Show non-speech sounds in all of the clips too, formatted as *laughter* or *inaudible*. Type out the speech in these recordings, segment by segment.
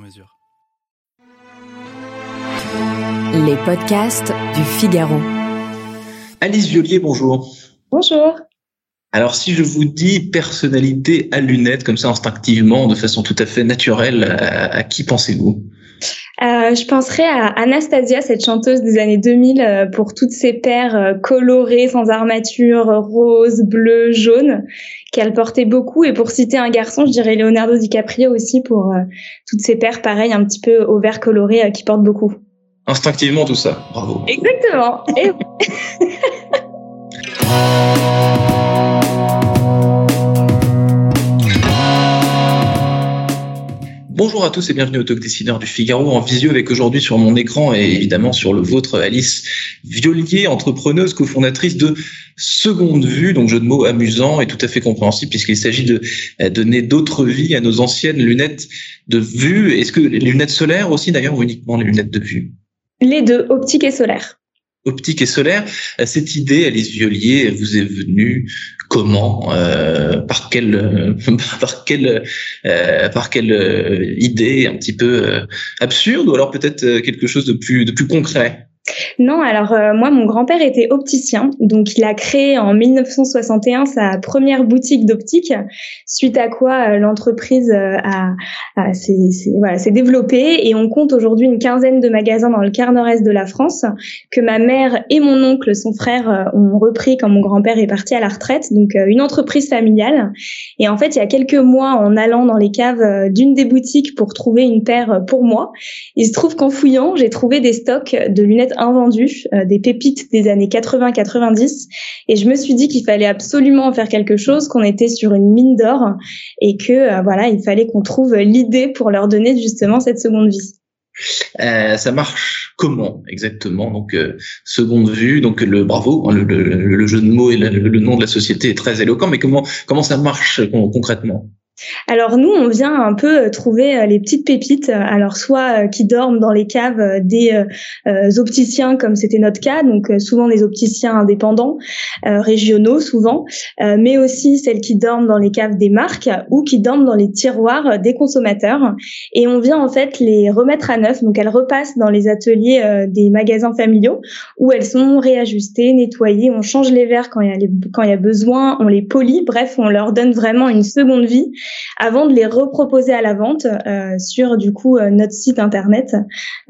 mesure. Les podcasts du Figaro. Alice Violier, bonjour. Bonjour. Alors si je vous dis personnalité à lunettes, comme ça instinctivement, de façon tout à fait naturelle, à, à qui pensez-vous? Euh, je penserais à Anastasia, cette chanteuse des années 2000, euh, pour toutes ces paires euh, colorées, sans armature, rose, bleu, jaune, qu'elle portait beaucoup. Et pour citer un garçon, je dirais Leonardo DiCaprio aussi, pour toutes ces paires, pareil, un petit peu au vert coloré, qui portent beaucoup. Instinctivement tout ça, bravo. Exactement. Et *laughs* Bonjour à tous et bienvenue au Talk Décideur du Figaro en visio avec aujourd'hui sur mon écran et évidemment sur le vôtre Alice Violier, entrepreneuse, cofondatrice de Seconde Vue, donc jeu de mots amusant et tout à fait compréhensible puisqu'il s'agit de euh, donner d'autres vies à nos anciennes lunettes de vue. Est-ce que les lunettes solaires aussi d'ailleurs ou uniquement les lunettes de vue? Les deux, optique et solaire. optique et solaire. Euh, Cette idée, Alice Violier, vous est venue comment euh, Par quelle, *laughs* par quelle, euh, par quelle euh, idée un petit peu absurde ou alors peut-être quelque chose de plus, de plus concret? Non, alors euh, moi, mon grand-père était opticien, donc il a créé en 1961 sa première boutique d'optique, suite à quoi euh, l'entreprise euh, a, a- s'est voilà, développée. Et on compte aujourd'hui une quinzaine de magasins dans le quart nord-est de la France que ma mère et mon oncle, son frère, euh, ont repris quand mon grand-père est parti à la retraite, donc une entreprise familiale. Et en fait, il y a quelques mois, en allant dans les caves d'une des boutiques pour trouver une paire pour moi, il se trouve qu'en fouillant, j'ai trouvé des stocks de lunettes invendues, euh, des pépites des années 80-90, et je me suis dit qu'il fallait absolument en faire quelque chose, qu'on était sur une mine d'or, et que euh, voilà, il fallait qu'on trouve l'idée pour leur donner justement cette seconde vie. Euh, Ça marche comment exactement? Donc euh, seconde vue, donc le bravo, hein, le, jeu de mots et le, nom de la société est très éloquent, mais comment comment ça marche con- concrètement? Alors nous, on vient un peu euh, trouver euh, les petites pépites, euh, alors soit qui dorment dans les caves des opticiens, comme c'était notre cas, donc souvent des opticiens indépendants, régionaux souvent, mais aussi celles qui dorment dans les caves des marques ou qui dorment dans les tiroirs des consommateurs. Et on vient en fait les remettre à neuf, donc elles repassent dans les ateliers des magasins familiaux où elles sont réajustées, nettoyées, on change les verres quand il y a, quand il y a besoin, on les polit, bref, on leur donne vraiment une seconde vie avant de les reproposer à la vente euh, sur du coup euh, notre site internet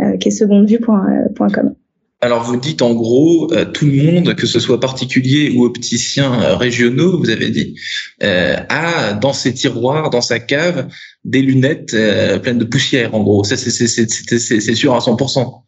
euh, qui est secondevue.com. Alors vous dites en gros tout le monde, que ce soit particulier ou opticien euh, régionaux, vous avez dit, a dans ses tiroirs, dans sa cave, des lunettes pleines de poussière. En gros, ça c'est sûr à 100%.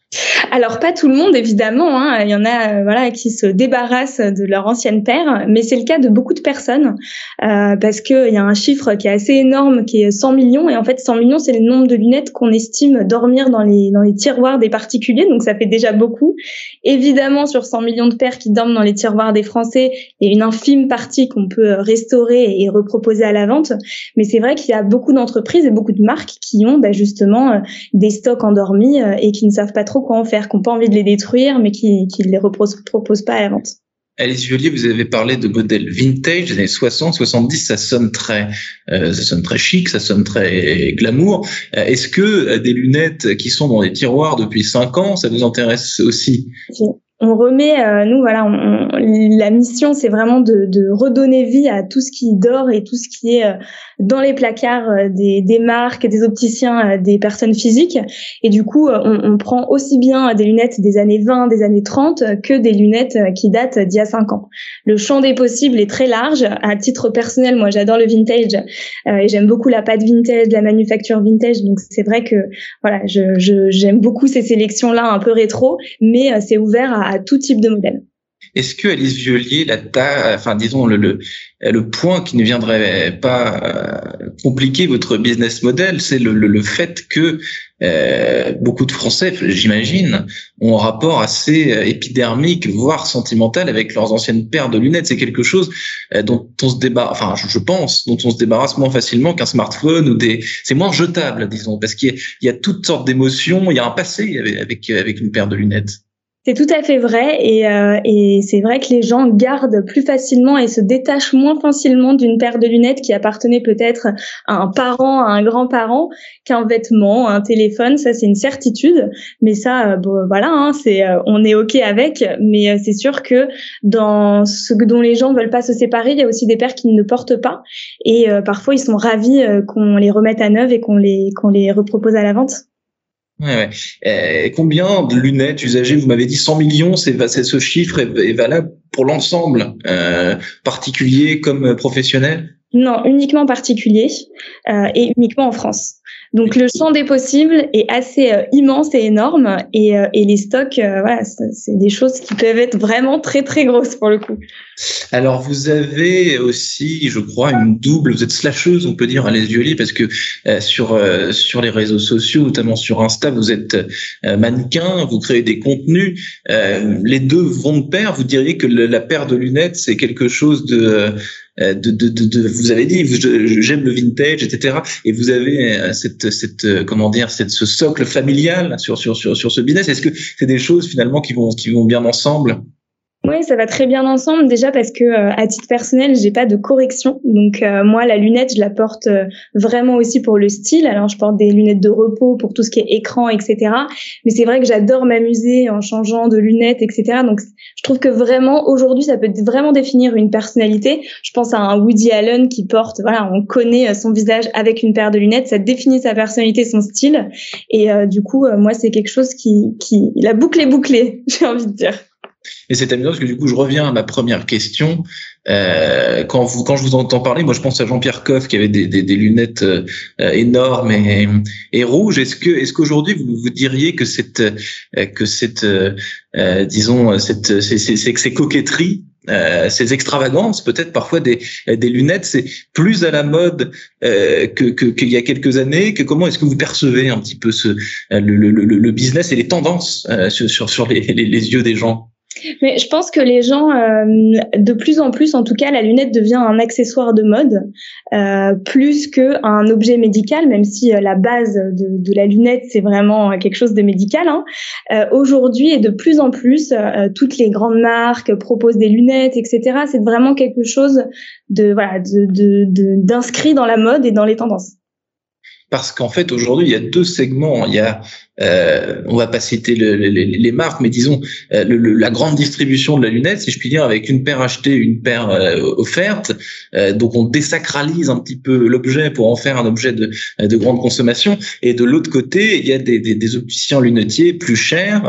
Alors pas tout le monde évidemment, hein. il y en a euh, voilà qui se débarrassent de leur ancienne paire, mais c'est le cas de beaucoup de personnes euh, parce que il y a un chiffre qui est assez énorme qui est 100 millions et en fait 100 millions c'est le nombre de lunettes qu'on estime dormir dans les dans les tiroirs des particuliers donc ça fait déjà beaucoup. Évidemment sur 100 millions de paires qui dorment dans les tiroirs des Français, il y a une infime partie qu'on peut restaurer et reproposer à la vente, mais c'est vrai qu'il y a beaucoup d'entreprises et beaucoup de marques qui ont bah, justement euh, des stocks endormis euh, et qui ne savent pas trop quoi en faire, qui n'ont pas envie de les détruire, mais qui ne les repros- proposent pas à la vente. Alice Violier, vous avez parlé de modèles vintage des années 60, 70, ça sonne très, euh, ça sonne très chic, ça sonne très glamour. Euh, Est-ce que euh, des lunettes qui sont dans des tiroirs depuis 5 ans, ça vous intéresse aussi? On remet, euh, nous voilà, on- on- la mission c'est vraiment de, de redonner vie à tout ce qui dort et tout ce qui est euh, dans les placards euh, des, des marques, des opticiens, euh, des personnes physiques. Et du coup, euh, on, on prend aussi bien des lunettes des années 20, des années 30 euh, que des lunettes qui datent d'il y a 5 ans. Le champ des possibles est très large. À titre personnel, moi j'adore le vintage et j'aime beaucoup la pâte vintage, la manufacture vintage. Donc c'est vrai que voilà, je- je- j'aime beaucoup ces sélections-là un peu rétro, mais c'est ouvert à, tout type de modèle. Est-ce que Alice Violier, la ta, enfin disons le, le le point qui ne viendrait pas compliquer votre business model, c'est le, le, le, fait que euh, beaucoup de Français, j'imagine, ont un rapport assez euh, épidermique, voire sentimental avec leurs anciennes paires de lunettes. C'est quelque chose euh, dont on se débarrasse, enfin, je, pense, dont on se débarrasse moins facilement qu'un smartphone ou des, c'est moins jetable, disons, parce qu'il y, y, a toutes sortes d'émotions. Il y a un passé avec, avec une paire de lunettes. C'est tout à fait vrai et, euh, et c'est vrai que les gens gardent plus facilement et se détachent moins facilement d'une paire de lunettes qui appartenait peut-être à un parent, à un grand-parent, qu'un vêtement, un téléphone. Ça, c'est une certitude. Mais ça, euh, bon, voilà, hein, c'est, euh, on est ok avec. Mais euh, c'est sûr que dans ce dont les gens veulent pas se séparer, il y a aussi des paires qui ne portent pas et parfois ils sont ravis qu'on les remette à neuf et qu'on les qu'on les repropose à la vente. Ouais. combien de lunettes usagées Vous m'avez dit 100 millions. C'est ce chiffre est, valable pour l'ensemble, euh, particulier comme professionnel? Non, uniquement particulier euh, et uniquement en France. Donc le champ des possibles est assez euh, immense et énorme et, euh, et les stocks, euh, voilà, c'est des choses qui peuvent être vraiment très très grosses pour le coup. Alors vous avez aussi, je crois, une double. Vous êtes slasheuse, on peut dire à les yeux parce que sur sur les réseaux sociaux, notamment sur Insta, vous êtes mannequin, vous créez des contenus. les deux vont de pair. Vous diriez que la paire de lunettes, c'est quelque chose de de, de, de, vous avez dit j'aime le vintage etc et vous avez cette cette comment dire cette ce socle familial sur sur sur sur ce business. Est-ce que c'est des choses finalement qui vont qui vont bien ensemble? Oui, ça va très bien ensemble. Déjà parce que euh, à titre personnel, j'ai pas de correction. Donc euh, moi, la lunette, je la porte euh, vraiment aussi pour le style. Alors je porte des lunettes de repos pour tout ce qui est écran, etc. Mais c'est vrai que j'adore m'amuser en changeant de lunettes, etc. Donc je trouve que vraiment aujourd'hui, ça peut vraiment définir une personnalité. Je pense à un Woody Allen qui porte, voilà, on connaît son visage avec une paire de lunettes. Ça définit sa personnalité, son style. Et du coup, moi, c'est quelque chose qui, qui, la boucle est bouclée, *laughs* j'ai envie de dire. Et c'est amusant parce que du coup, je reviens à ma première question. Euh, quand vous, quand je vous entends parler, moi, je pense à Jean-Pierre Coff qui avait des, des, des lunettes euh, énormes et, et rouges. Est-ce que, est-ce qu'aujourd'hui vous, vous diriez que cette, euh, que cette, euh, disons, cette, ces, ces, ces coquetteries euh, ces extravagances, peut-être parfois des, des lunettes, c'est plus à la mode euh, que qu'il y a quelques années? Que comment est-ce que vous percevez un petit peu ce le, le, le business et les tendances sur sur, sur les, les yeux des gens? Mais je pense que les gens, euh, de plus en plus, en tout cas, la lunette devient un accessoire de mode euh, plus qu'un objet médical, même si euh, la base de, de la lunette c'est vraiment quelque chose de médical. Hein. Euh, Aujourd'hui et de plus en plus, toutes les grandes marques proposent des lunettes, etc. C'est vraiment quelque chose de d'inscrit dans la mode et dans les tendances parce qu'en fait aujourd'hui il y a deux segments. Il y a, euh, on va pas citer le, les marques, mais disons euh, le, la grande distribution de la lunette, si je puis dire, avec une paire achetée, une paire euh, offerte. Euh, donc on désacralise un petit peu l'objet pour en faire un objet de, de grande consommation. Et de l'autre côté, il y a des, des, des opticiens lunetiers plus chers,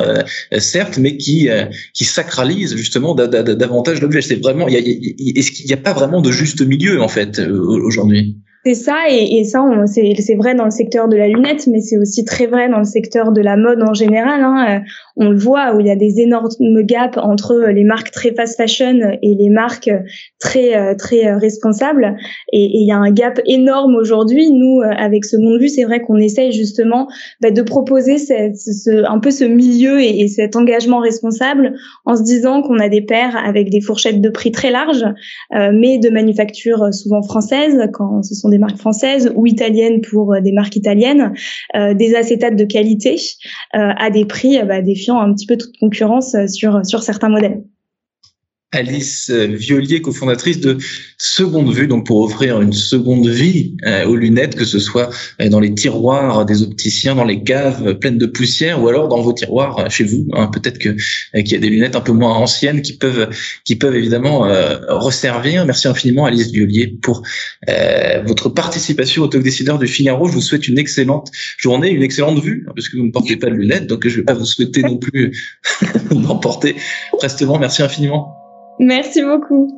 certes, mais qui qui sacralisent justement davantage l'objet. C'est vraiment, il y est-ce qu'il n'y a pas vraiment de juste milieu en fait aujourd'hui? C'est ça, et, et ça, c'est vrai dans le secteur de la lunette, mais c'est aussi très vrai dans le secteur de la mode en général. Hein. Euh, on le voit où il y a des énormes gaps entre les marques très fast fashion et les marques très euh, très responsables. Et, il y a un gap énorme aujourd'hui. Nous, euh, avec ce monde vu, c'est vrai qu'on essaye justement bah, de proposer cette, ce, un peu ce milieu et, et, cet engagement responsable en se disant qu'on a des paires avec des fourchettes de prix très larges, mais de manufacture souvent française quand ce sont des marques françaises ou italiennes pour euh, des marques italiennes, euh, des acétates de qualité euh, à des prix bah, défiant un petit peu toute concurrence sur, sur certains modèles. Alice Violier, cofondatrice de Seconde Vue, donc pour offrir une seconde vie euh, aux lunettes, que ce soit euh, dans les tiroirs des opticiens, dans les caves pleines de poussière, ou alors dans vos tiroirs euh, chez vous. Hein. Peut-être que qu'il y a des lunettes un peu moins anciennes qui peuvent qui peuvent évidemment resservir. Merci infiniment Alice Violier pour votre participation au Talk Décideur du Figaro. Je vous souhaite une excellente journée, une excellente vue, hein, parce que vous ne portez pas de lunettes, donc je vais pas vous souhaiter non plus *laughs* d'en porter prestement. Merci infiniment. Merci beaucoup.